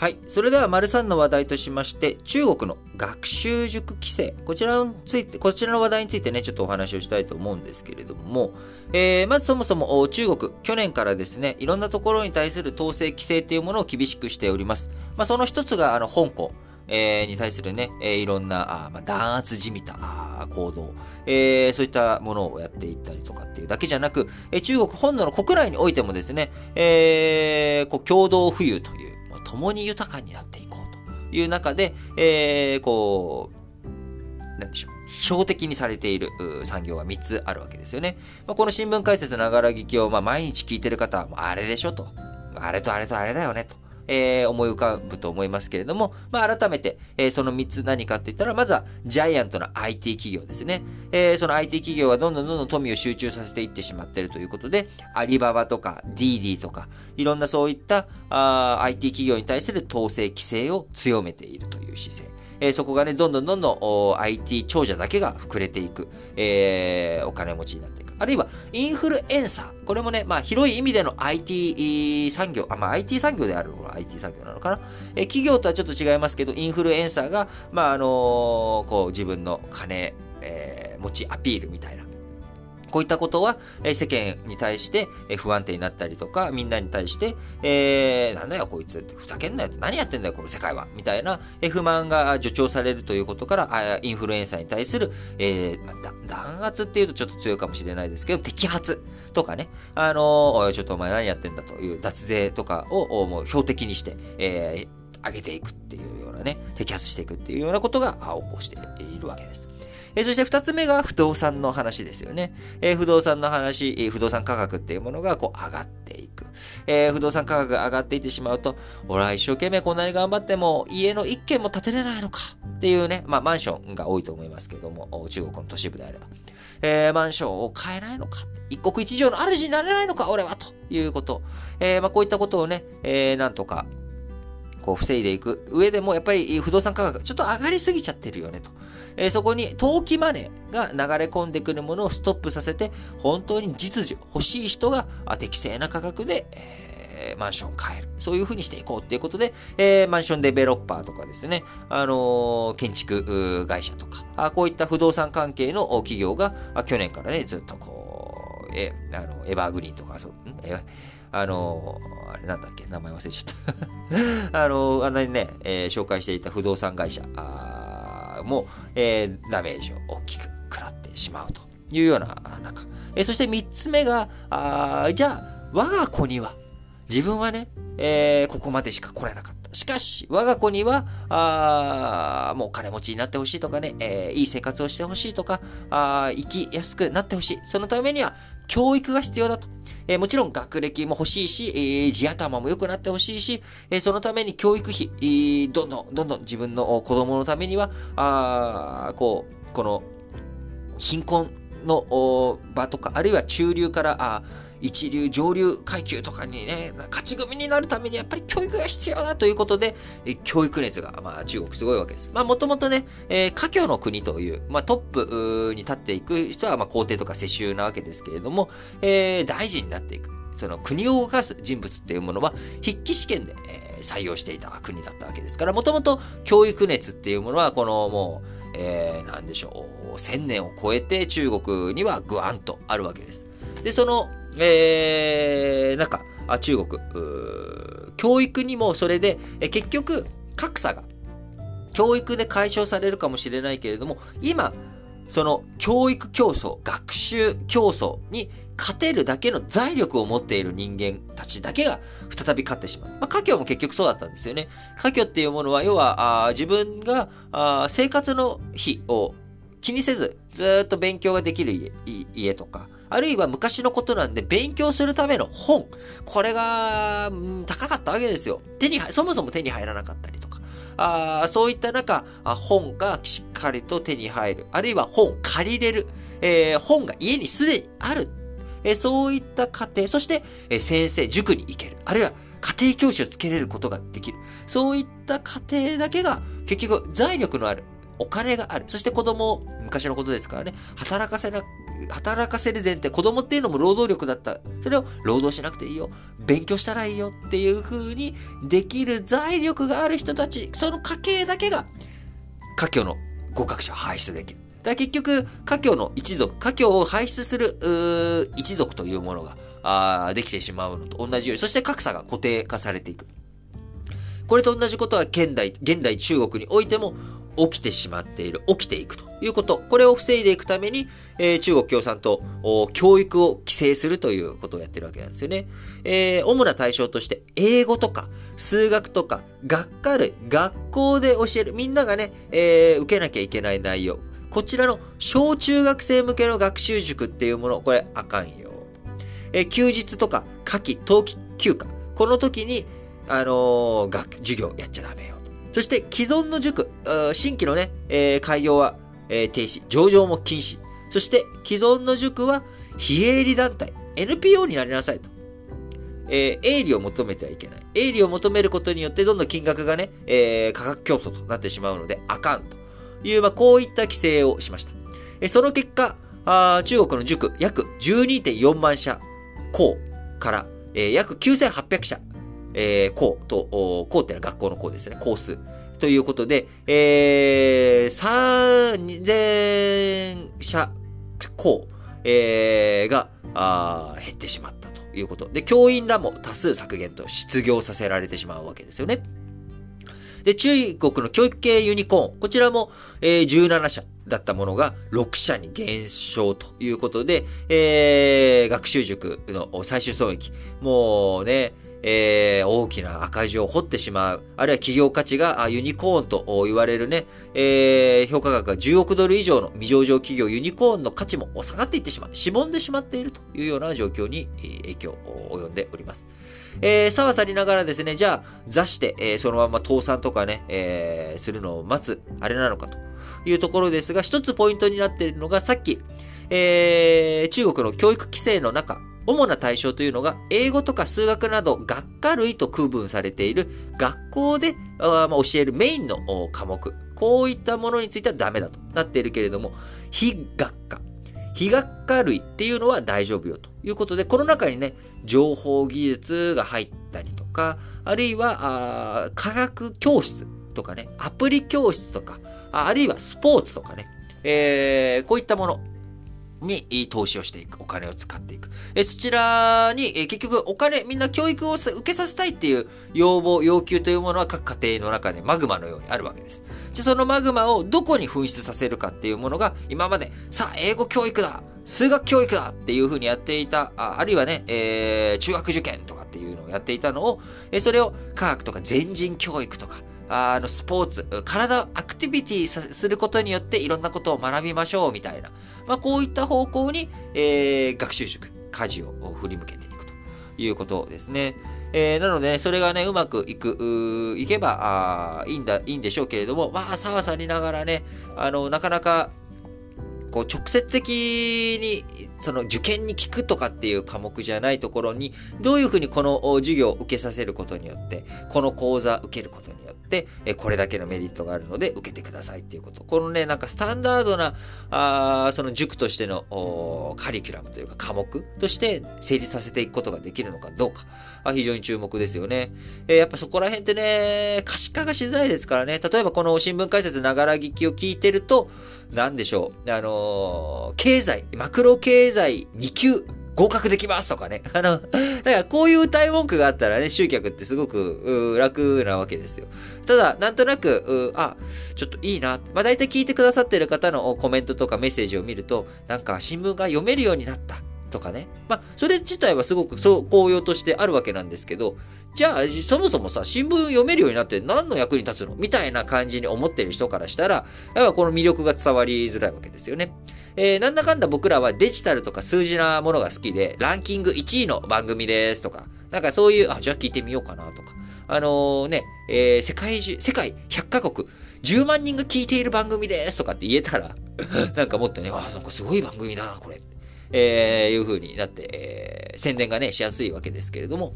はい。それでは、丸3の話題としまして、中国の学習塾規制。こちらについて、こちらの話題についてね、ちょっとお話をしたいと思うんですけれども、えー、まずそもそも中国、去年からですね、いろんなところに対する統制規制っていうものを厳しくしております。まあ、その一つが、あの、香港。えー、に対するね、えー、いろんな、あまあ、弾圧じみた行動、えー、そういったものをやっていったりとかっていうだけじゃなく、えー、中国本土の国内においてもですね、えー、こう共同富裕という、共に豊かになっていこうという中で、えー、こう、なんでしょう。標的にされている産業が3つあるわけですよね。まあ、この新聞解説ながら聞きを、まあ、毎日聞いてる方は、あれでしょと。あれとあれとあれだよねと。えー、思い浮かぶと思いますけれども、まあ、改めて、えー、その3つ何かって言ったら、まずは、ジャイアントの IT 企業ですね。えー、その IT 企業はどんどんどんどん富を集中させていってしまっているということで、アリババとか DD とか、いろんなそういったあ IT 企業に対する統制規制を強めているという姿勢。えー、そこがね、どんどんどんどん IT 長者だけが膨れていく、えー、お金持ちになっていく。あるいは、インフルエンサー。これもね、まあ、広い意味での IT 産業、あ、まあ、IT 産業であるのが IT 産業なのかな。え、企業とはちょっと違いますけど、インフルエンサーが、まあ、あのー、こう、自分の金、えー、持ちアピールみたいな。こういったことは、え世間に対して、え不安定になったりとか、みんなに対して、えー、なんだよこいつって、ふざけんなよ何やってんだよこの世界はみたいな、え不満が助長されるということから、あインフルエンサーに対する、えー、ま弾圧っていうとちょっと強いかもしれないですけど、摘発とかね、あのー、ちょっとお前何やってんだという脱税とかをもう標的にして、えー、上げていくっていうようなね、摘発していくっていうようなことが起こしているわけです。えそして二つ目が不動産の話ですよね。え不動産の話、え不動産価格っていうものがこう上がっていく。え不動産価格が上がっていってしまうと、俺は一生懸命こんなに頑張っても家の一軒も建てれないのかっていうね、まあマンションが多いと思いますけども、中国の都市部であれば。えー、マンションを買えないのか一国一城の主になれないのか俺はということ。えー、まあこういったことをね、えー、なんとかこう防いでいく上でも、やっぱり不動産価格ちょっと上がりすぎちゃってるよねと。えー、そこに投機マネーが流れ込んでくるものをストップさせて、本当に実需、欲しい人が適正な価格で、えー、マンションを買える。そういう風にしていこうっていうことで、えー、マンションデベロッパーとかですね、あのー、建築会社とか。あ、こういった不動産関係の企業が、去年からね、ずっとこう、え、あの、エバーグリーンとか、そう、ん？え、あのー、あれなんだっけ、名前忘れちゃった。あのー、あんなにね、えー、紹介していた不動産会社、も、えー、ダメージを大きく食らってしまうというような中。えー、そして三つ目が、あじゃあ、我が子には、自分はね、えー、ここまでしか来れなかった。しかし、我が子には、あもう金持ちになってほしいとかね、えー、いい生活をしてほしいとか、あ生きやすくなってほしい。そのためには、教育が必要だと。えー、もちろん学歴も欲しいし、えー、地頭も良くなってほしいし、えー、そのために教育費、えー、どんどん、どんどん自分の子供のためには、あこう、この、貧困の場とか、あるいは中流から、あ一流、上流階級とかにね、勝ち組になるためにやっぱり教育が必要だということで、教育熱が、まあ中国すごいわけです。まあもともとね、えー、華僑の国という、まあトップに立っていく人は、まあ皇帝とか世襲なわけですけれども、えー、大臣になっていく。その国を動かす人物っていうものは、筆記試験で、えー、採用していた国だったわけですから、もともと教育熱っていうものは、このもう、えー、なんでしょう、千年を超えて中国にはグワンとあるわけです。で、そのえー、なんか、あ中国、教育にもそれで、え結局、格差が、教育で解消されるかもしれないけれども、今、その教育競争、学習競争に勝てるだけの財力を持っている人間たちだけが再び勝ってしまう。まあ、家業も結局そうだったんですよね。家業っていうものは、要は、あ自分があ生活の費を気にせず、ずっと勉強ができる家家とか、あるいは昔のことなんで勉強するための本。これが、うん、高かったわけですよ。手に、そもそも手に入らなかったりとか。あそういった中あ、本がしっかりと手に入る。あるいは本借りれる。えー、本が家にすでにある。えー、そういった家庭、そして、えー、先生、塾に行ける。あるいは家庭教師をつけれることができる。そういった家庭だけが結局財力のあるお金がある。そして子供、昔のことですからね、働かせな働かせる前提、子供っていうのも労働力だった。それを労働しなくていいよ。勉強したらいいよっていう風にできる財力がある人たち、その家系だけが、家境の合格者を輩出できる。だ結局、家境の一族、家境を輩出する、一族というものが、あできてしまうのと同じように、そして格差が固定化されていく。これと同じことは現代、現代中国においても起きてしまっている、起きていくということ。これを防いでいくために、えー、中国共産党、教育を規制するということをやってるわけなんですよね。えー、主な対象として、英語とか、数学とか、学科類、学校で教える、みんながね、えー、受けなきゃいけない内容。こちらの小中学生向けの学習塾っていうもの、これあかんよ。えー、休日とか、夏季、冬季休暇。この時に、あのー、学、授業やっちゃダメ。そして既存の塾、新規のね、えー、開業は、えー、停止、上場も禁止。そして既存の塾は非営利団体、NPO になりなさいと。えー、営利を求めてはいけない。営利を求めることによってどんどん金額がね、えー、価格競争となってしまうので、あかんという、まあ、こういった規制をしました。えー、その結果、あ中国の塾約12.4万社校から、えー、約9800社えー、校と、校ってのは学校の校ですね、校数。ということで、えー、3000社校、えー、が、あ減ってしまったということ。で、教員らも多数削減と失業させられてしまうわけですよね。で、中国の教育系ユニコーン。こちらも、えー、17社だったものが6社に減少ということで、えー、学習塾の最終損益。もうね、えー、大きな赤字を掘ってしまう。あるいは企業価値がユニコーンと言われるね、えー、評価額が10億ドル以上の未上場企業ユニコーンの価値も下がっていってしまう。しぼんでしまっているというような状況に影響を及んでおります。えー、さはさりながらですね、じゃあ、座して、えー、そのまま倒産とかね、えー、するのを待つ、あれなのかというところですが、一つポイントになっているのが、さっき、えー、中国の教育規制の中、主な対象というのが、英語とか数学など学科類と区分されている学校で教えるメインの科目。こういったものについてはダメだとなっているけれども、非学科。非学科類っていうのは大丈夫よということで、この中にね、情報技術が入ったりとか、あるいは、科学教室とかね、アプリ教室とか、あるいはスポーツとかね、えー、こういったもの、に投資をしていく。お金を使っていく。えそちらに、え結局お金、みんな教育を受けさせたいっていう要望、要求というものは各家庭の中でマグマのようにあるわけです。で、そのマグマをどこに噴出させるかっていうものが今まで、さあ、英語教育だ数学教育だっていうふうにやっていた、ああるいはね、えー、中学受験とかっていうのをやっていたのを、えそれを科学とか全人教育とか、あの、スポーツ、体、アクティビティすることによっていろんなことを学びましょうみたいな。まあ、こういった方向に、えー、学習塾、家事を振り向けていくということですね。えー、なので、それがね、うまくいく、いけば、あいいんだ、いいんでしょうけれども、まあ、さわさりながらね、あの、なかなか、こう直接的にその受験に聞くとかっていう科目じゃないところにどういうふうにこの授業を受けさせることによってこの講座受けることにってこれだけのメリットがあるので受けてくださいっていうことこのねなんかスタンダードなあその塾としてのカリキュラムというか科目として成立させていくことができるのかどうか非常に注目ですよね。えー、やっぱそこら辺ってね、可視化がしづらいですからね。例えばこの新聞解説ながら聞きを聞いてると、なんでしょう。あのー、経済、マクロ経済2級合格できますとかね。あの、だからこういう歌い文句があったらね、集客ってすごく楽なわけですよ。ただ、なんとなく、あ、ちょっといいな。まあ大体聞いてくださってる方のコメントとかメッセージを見ると、なんか新聞が読めるようになった。とかね。まあ、それ自体はすごくそう紅葉としてあるわけなんですけど、じゃあ、そもそもさ、新聞読めるようになって何の役に立つの？みたいな感じに思ってる人からしたら、やっぱこの魅力が伝わりづらいわけですよね。えー、なんだかんだ僕らはデジタルとか数字なものが好きで、ランキング1位の番組ですとか、なんかそういう、あ、じゃあ聞いてみようかなとか。あのー、ね、えー、世界中、世界100カ国、10万人が聞いている番組ですとかって言えたら、なんかもっとね、あ、なんかすごい番組だな、これ。えー、いう風になって、えー、宣伝がね、しやすいわけですけれども、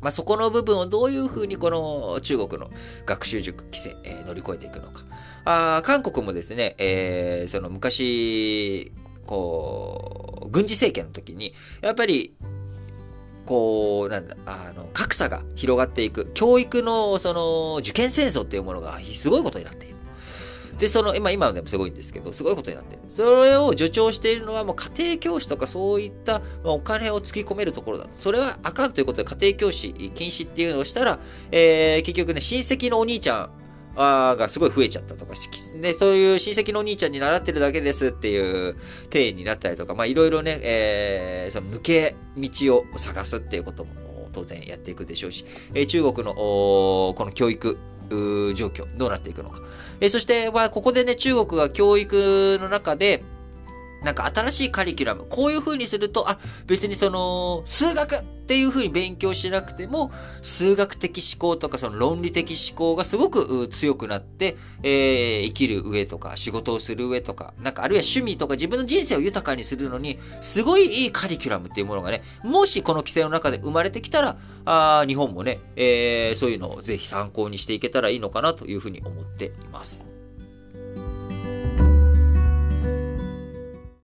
まあ、そこの部分をどういうふうにこの中国の学習塾規制、えー、乗り越えていくのか。あ韓国もですね、えー、その昔、こう、軍事政権の時に、やっぱり、こう、なんだ、あの、格差が広がっていく。教育の、その、受験戦争っていうものがすごいことになっている。で、その、今、今でもすごいんですけど、すごいことになってる。それを助長しているのは、もう家庭教師とかそういった、まあ、お金を突き込めるところだと。それはあかんということで、家庭教師禁止っていうのをしたら、えー、結局ね、親戚のお兄ちゃん、あがすごい増えちゃったとか、で、そういう親戚のお兄ちゃんに習ってるだけですっていう体になったりとか、まあいろいろね、えー、その抜け道を探すっていうことも当然やっていくでしょうし、えー、中国のこの教育状況、どうなっていくのか。え、そして、まあ、ここでね、中国が教育の中で、なんか新しいカリキュラム、こういう風にすると、あ、別にその、数学っていう風に勉強しなくても、数学的思考とかその論理的思考がすごく強くなって、えー、生きる上とか、仕事をする上とか、なんかあるいは趣味とか自分の人生を豊かにするのに、すごいいいカリキュラムっていうものがね、もしこの規制の中で生まれてきたら、あ日本もね、えー、そういうのをぜひ参考にしていけたらいいのかなという風に思っています。